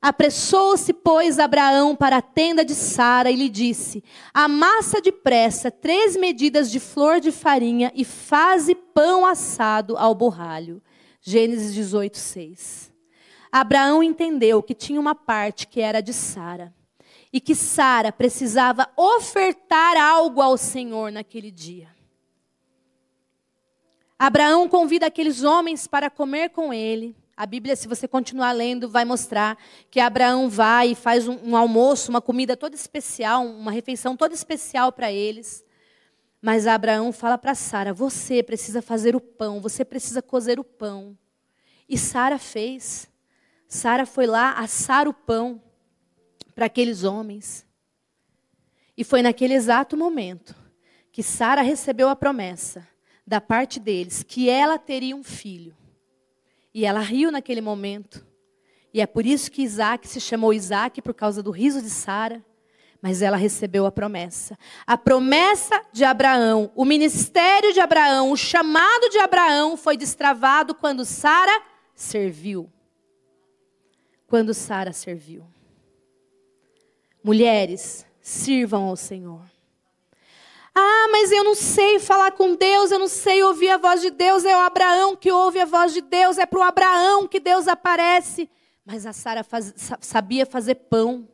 apressou-se, pois, Abraão para a tenda de Sara e lhe disse: Amassa depressa três medidas de flor de farinha e faze pão assado ao borralho. Gênesis 18, 6. Abraão entendeu que tinha uma parte que era de Sara e que Sara precisava ofertar algo ao Senhor naquele dia. Abraão convida aqueles homens para comer com ele. A Bíblia, se você continuar lendo, vai mostrar que Abraão vai e faz um, um almoço, uma comida toda especial, uma refeição toda especial para eles. Mas Abraão fala para Sara: Você precisa fazer o pão, você precisa cozer o pão. E Sara fez. Sara foi lá assar o pão para aqueles homens. E foi naquele exato momento que Sara recebeu a promessa da parte deles que ela teria um filho. E ela riu naquele momento. E é por isso que Isaac se chamou Isaac, por causa do riso de Sara mas ela recebeu a promessa. A promessa de Abraão, o ministério de Abraão, o chamado de Abraão foi destravado quando Sara serviu. Quando Sara serviu. Mulheres, sirvam ao Senhor. Ah, mas eu não sei falar com Deus, eu não sei ouvir a voz de Deus. É o Abraão que ouve a voz de Deus, é para o Abraão que Deus aparece. Mas a Sara faz, sabia fazer pão.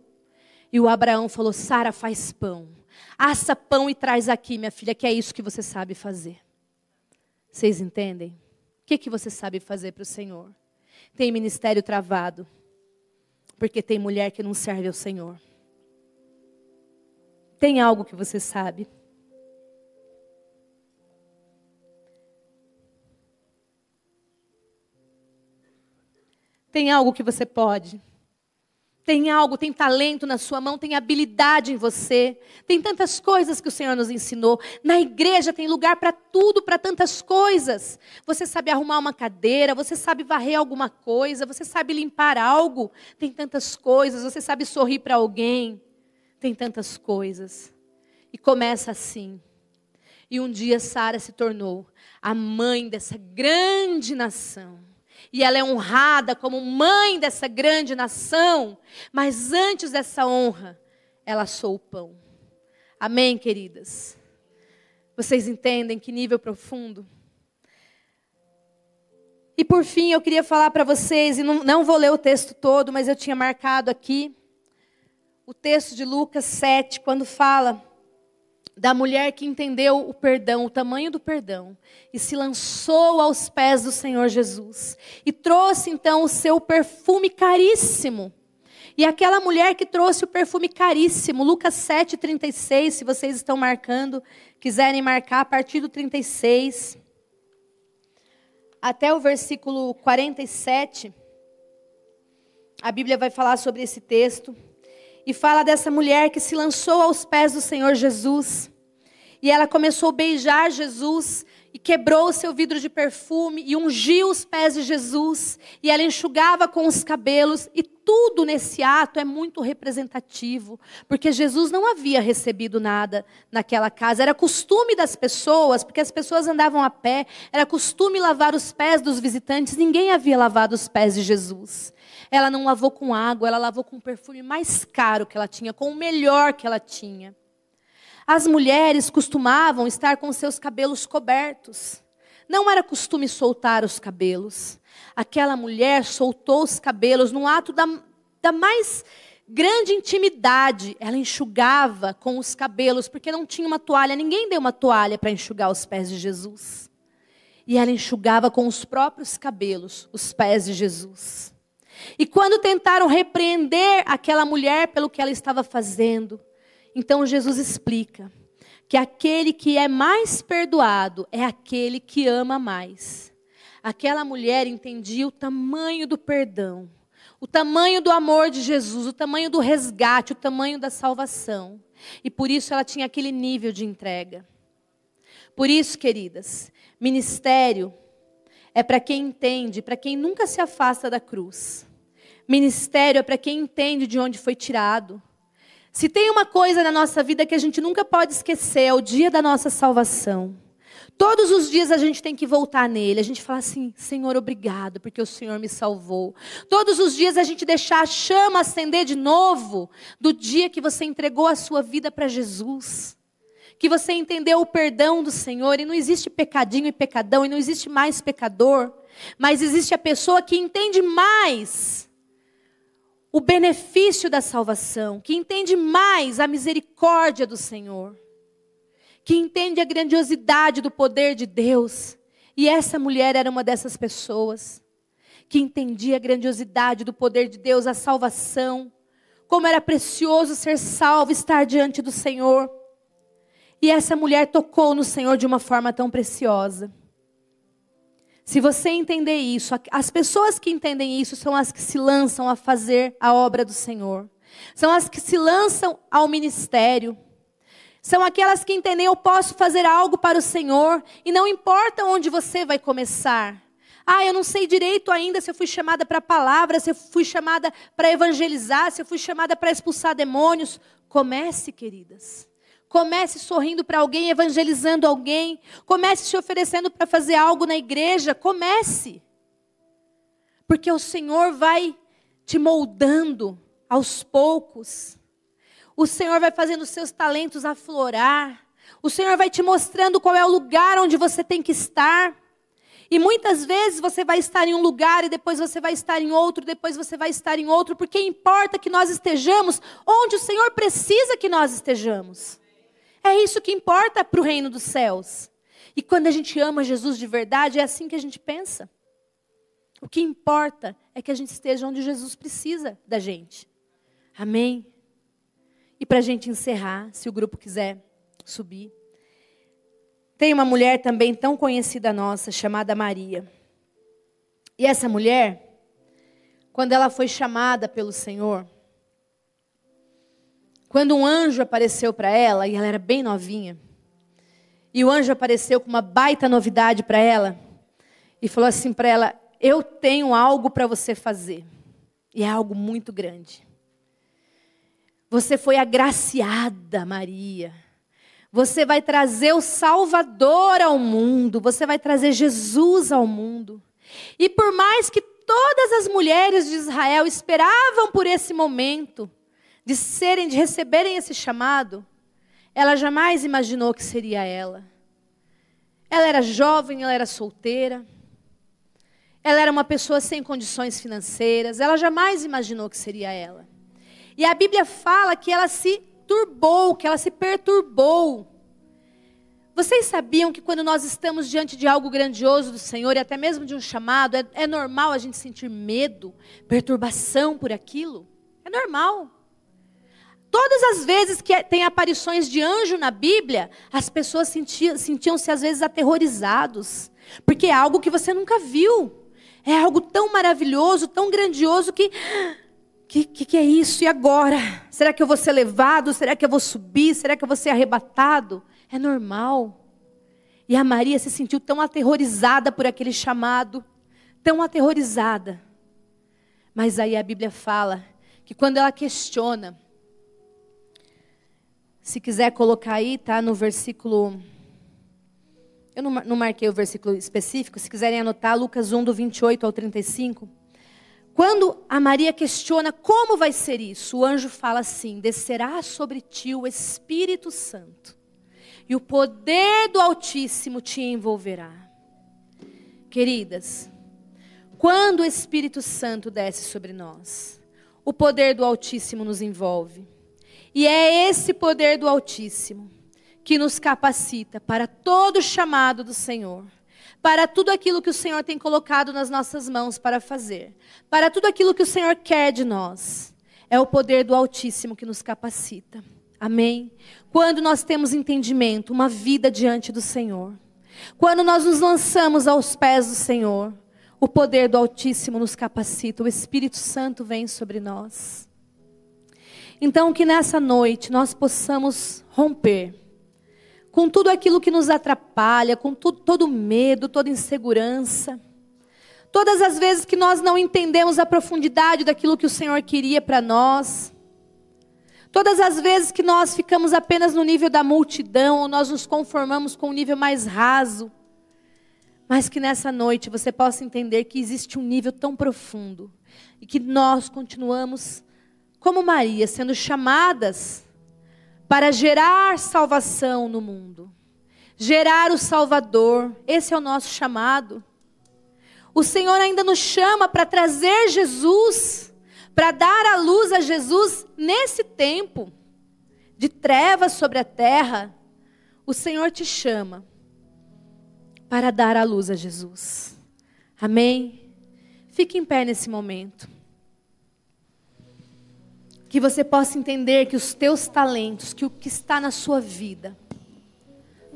E o Abraão falou: Sara, faz pão. Assa pão e traz aqui, minha filha, que é isso que você sabe fazer. Vocês entendem? O que, que você sabe fazer para o Senhor? Tem ministério travado, porque tem mulher que não serve ao Senhor. Tem algo que você sabe. Tem algo que você pode. Tem algo, tem talento na sua mão, tem habilidade em você. Tem tantas coisas que o Senhor nos ensinou. Na igreja tem lugar para tudo, para tantas coisas. Você sabe arrumar uma cadeira, você sabe varrer alguma coisa, você sabe limpar algo. Tem tantas coisas, você sabe sorrir para alguém. Tem tantas coisas. E começa assim. E um dia Sara se tornou a mãe dessa grande nação e ela é honrada como mãe dessa grande nação, mas antes dessa honra, ela assou o pão. Amém, queridas? Vocês entendem que nível profundo? E por fim, eu queria falar para vocês, e não, não vou ler o texto todo, mas eu tinha marcado aqui, o texto de Lucas 7, quando fala da mulher que entendeu o perdão, o tamanho do perdão, e se lançou aos pés do Senhor Jesus, e trouxe então o seu perfume caríssimo. E aquela mulher que trouxe o perfume caríssimo, Lucas 7,36, se vocês estão marcando, quiserem marcar a partir do 36, até o versículo 47, a Bíblia vai falar sobre esse texto e fala dessa mulher que se lançou aos pés do Senhor Jesus. E ela começou a beijar Jesus e quebrou o seu vidro de perfume e ungiu os pés de Jesus. E ela enxugava com os cabelos. E tudo nesse ato é muito representativo, porque Jesus não havia recebido nada naquela casa. Era costume das pessoas, porque as pessoas andavam a pé, era costume lavar os pés dos visitantes. Ninguém havia lavado os pés de Jesus. Ela não lavou com água, ela lavou com o perfume mais caro que ela tinha, com o melhor que ela tinha. As mulheres costumavam estar com seus cabelos cobertos. Não era costume soltar os cabelos. Aquela mulher soltou os cabelos num ato da, da mais grande intimidade. Ela enxugava com os cabelos, porque não tinha uma toalha. Ninguém deu uma toalha para enxugar os pés de Jesus. E ela enxugava com os próprios cabelos os pés de Jesus. E quando tentaram repreender aquela mulher pelo que ela estava fazendo, então Jesus explica que aquele que é mais perdoado é aquele que ama mais. Aquela mulher entendia o tamanho do perdão, o tamanho do amor de Jesus, o tamanho do resgate, o tamanho da salvação. E por isso ela tinha aquele nível de entrega. Por isso, queridas, ministério é para quem entende, para quem nunca se afasta da cruz. Ministério é para quem entende de onde foi tirado. Se tem uma coisa na nossa vida que a gente nunca pode esquecer, é o dia da nossa salvação. Todos os dias a gente tem que voltar nele. A gente fala assim: Senhor, obrigado, porque o Senhor me salvou. Todos os dias a gente deixar a chama acender de novo do dia que você entregou a sua vida para Jesus. Que você entendeu o perdão do Senhor e não existe pecadinho e pecadão e não existe mais pecador, mas existe a pessoa que entende mais o benefício da salvação, que entende mais a misericórdia do Senhor, que entende a grandiosidade do poder de Deus. E essa mulher era uma dessas pessoas que entendia a grandiosidade do poder de Deus, a salvação, como era precioso ser salvo, estar diante do Senhor. E essa mulher tocou no Senhor de uma forma tão preciosa. Se você entender isso, as pessoas que entendem isso são as que se lançam a fazer a obra do Senhor. São as que se lançam ao ministério. São aquelas que entendem eu posso fazer algo para o Senhor e não importa onde você vai começar. Ah, eu não sei direito ainda se eu fui chamada para a palavra, se eu fui chamada para evangelizar, se eu fui chamada para expulsar demônios. Comece, queridas. Comece sorrindo para alguém, evangelizando alguém. Comece se oferecendo para fazer algo na igreja. Comece. Porque o Senhor vai te moldando aos poucos. O Senhor vai fazendo os seus talentos aflorar. O Senhor vai te mostrando qual é o lugar onde você tem que estar. E muitas vezes você vai estar em um lugar e depois você vai estar em outro, depois você vai estar em outro, porque importa que nós estejamos onde o Senhor precisa que nós estejamos. É isso que importa para o reino dos céus. E quando a gente ama Jesus de verdade, é assim que a gente pensa. O que importa é que a gente esteja onde Jesus precisa da gente. Amém? E para a gente encerrar, se o grupo quiser subir. Tem uma mulher também tão conhecida nossa, chamada Maria. E essa mulher, quando ela foi chamada pelo Senhor, quando um anjo apareceu para ela, e ela era bem novinha, e o anjo apareceu com uma baita novidade para ela, e falou assim para ela: Eu tenho algo para você fazer, e é algo muito grande. Você foi agraciada, Maria. Você vai trazer o Salvador ao mundo, você vai trazer Jesus ao mundo. E por mais que todas as mulheres de Israel esperavam por esse momento de serem, de receberem esse chamado, ela jamais imaginou que seria ela. Ela era jovem, ela era solteira. Ela era uma pessoa sem condições financeiras, ela jamais imaginou que seria ela. E a Bíblia fala que ela se turbou, que ela se perturbou. Vocês sabiam que quando nós estamos diante de algo grandioso do Senhor, e até mesmo de um chamado, é, é normal a gente sentir medo, perturbação por aquilo? É normal. Todas as vezes que tem aparições de anjo na Bíblia, as pessoas sentiam-se sentiam às vezes aterrorizados, porque é algo que você nunca viu. É algo tão maravilhoso, tão grandioso que que, que, que é isso? E agora? Será que eu vou ser levado? Será que eu vou subir? Será que eu vou ser arrebatado? É normal. E a Maria se sentiu tão aterrorizada por aquele chamado, tão aterrorizada. Mas aí a Bíblia fala que quando ela questiona, se quiser colocar aí, tá no versículo. Eu não, marquei o versículo específico, se quiserem anotar, Lucas 1, do 28 ao 35. Quando a Maria questiona como vai ser isso, o anjo fala assim: descerá sobre ti o Espírito Santo, e o poder do Altíssimo te envolverá. Queridas, quando o Espírito Santo desce sobre nós, o poder do Altíssimo nos envolve. E é esse poder do Altíssimo que nos capacita para todo o chamado do Senhor para tudo aquilo que o Senhor tem colocado nas nossas mãos para fazer, para tudo aquilo que o Senhor quer de nós. É o poder do Altíssimo que nos capacita. Amém? Quando nós temos entendimento, uma vida diante do Senhor, quando nós nos lançamos aos pés do Senhor, o poder do Altíssimo nos capacita, o Espírito Santo vem sobre nós. Então, que nessa noite nós possamos romper com tudo aquilo que nos atrapalha, com tudo, todo medo, toda insegurança. Todas as vezes que nós não entendemos a profundidade daquilo que o Senhor queria para nós. Todas as vezes que nós ficamos apenas no nível da multidão, ou nós nos conformamos com um nível mais raso. Mas que nessa noite você possa entender que existe um nível tão profundo e que nós continuamos, como Maria, sendo chamadas para gerar salvação no mundo, gerar o Salvador. Esse é o nosso chamado. O Senhor ainda nos chama para trazer Jesus, para dar a luz a Jesus nesse tempo de trevas sobre a terra. O Senhor te chama para dar a luz a Jesus. Amém? Fique em pé nesse momento que você possa entender que os teus talentos, que o que está na sua vida,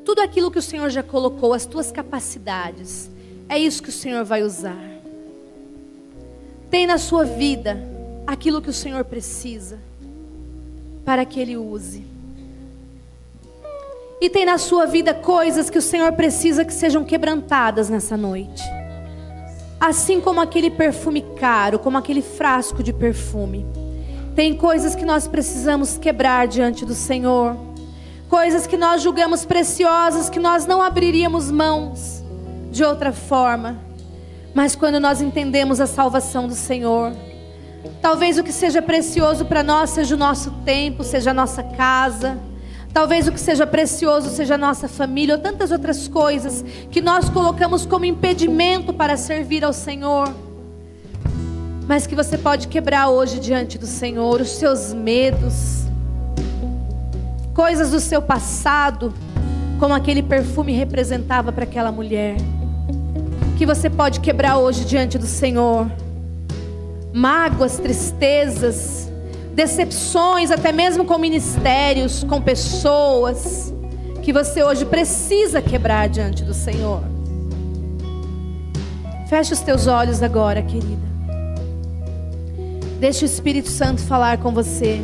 tudo aquilo que o Senhor já colocou, as tuas capacidades, é isso que o Senhor vai usar. Tem na sua vida aquilo que o Senhor precisa para que Ele use. E tem na sua vida coisas que o Senhor precisa que sejam quebrantadas nessa noite. Assim como aquele perfume caro, como aquele frasco de perfume. Tem coisas que nós precisamos quebrar diante do Senhor, coisas que nós julgamos preciosas, que nós não abriríamos mãos de outra forma. Mas quando nós entendemos a salvação do Senhor, talvez o que seja precioso para nós seja o nosso tempo, seja a nossa casa, talvez o que seja precioso seja a nossa família ou tantas outras coisas que nós colocamos como impedimento para servir ao Senhor mas que você pode quebrar hoje diante do Senhor os seus medos, coisas do seu passado, como aquele perfume representava para aquela mulher, que você pode quebrar hoje diante do Senhor, mágoas, tristezas, decepções, até mesmo com ministérios, com pessoas, que você hoje precisa quebrar diante do Senhor. Feche os teus olhos agora, querida. Deixa o Espírito Santo falar com você.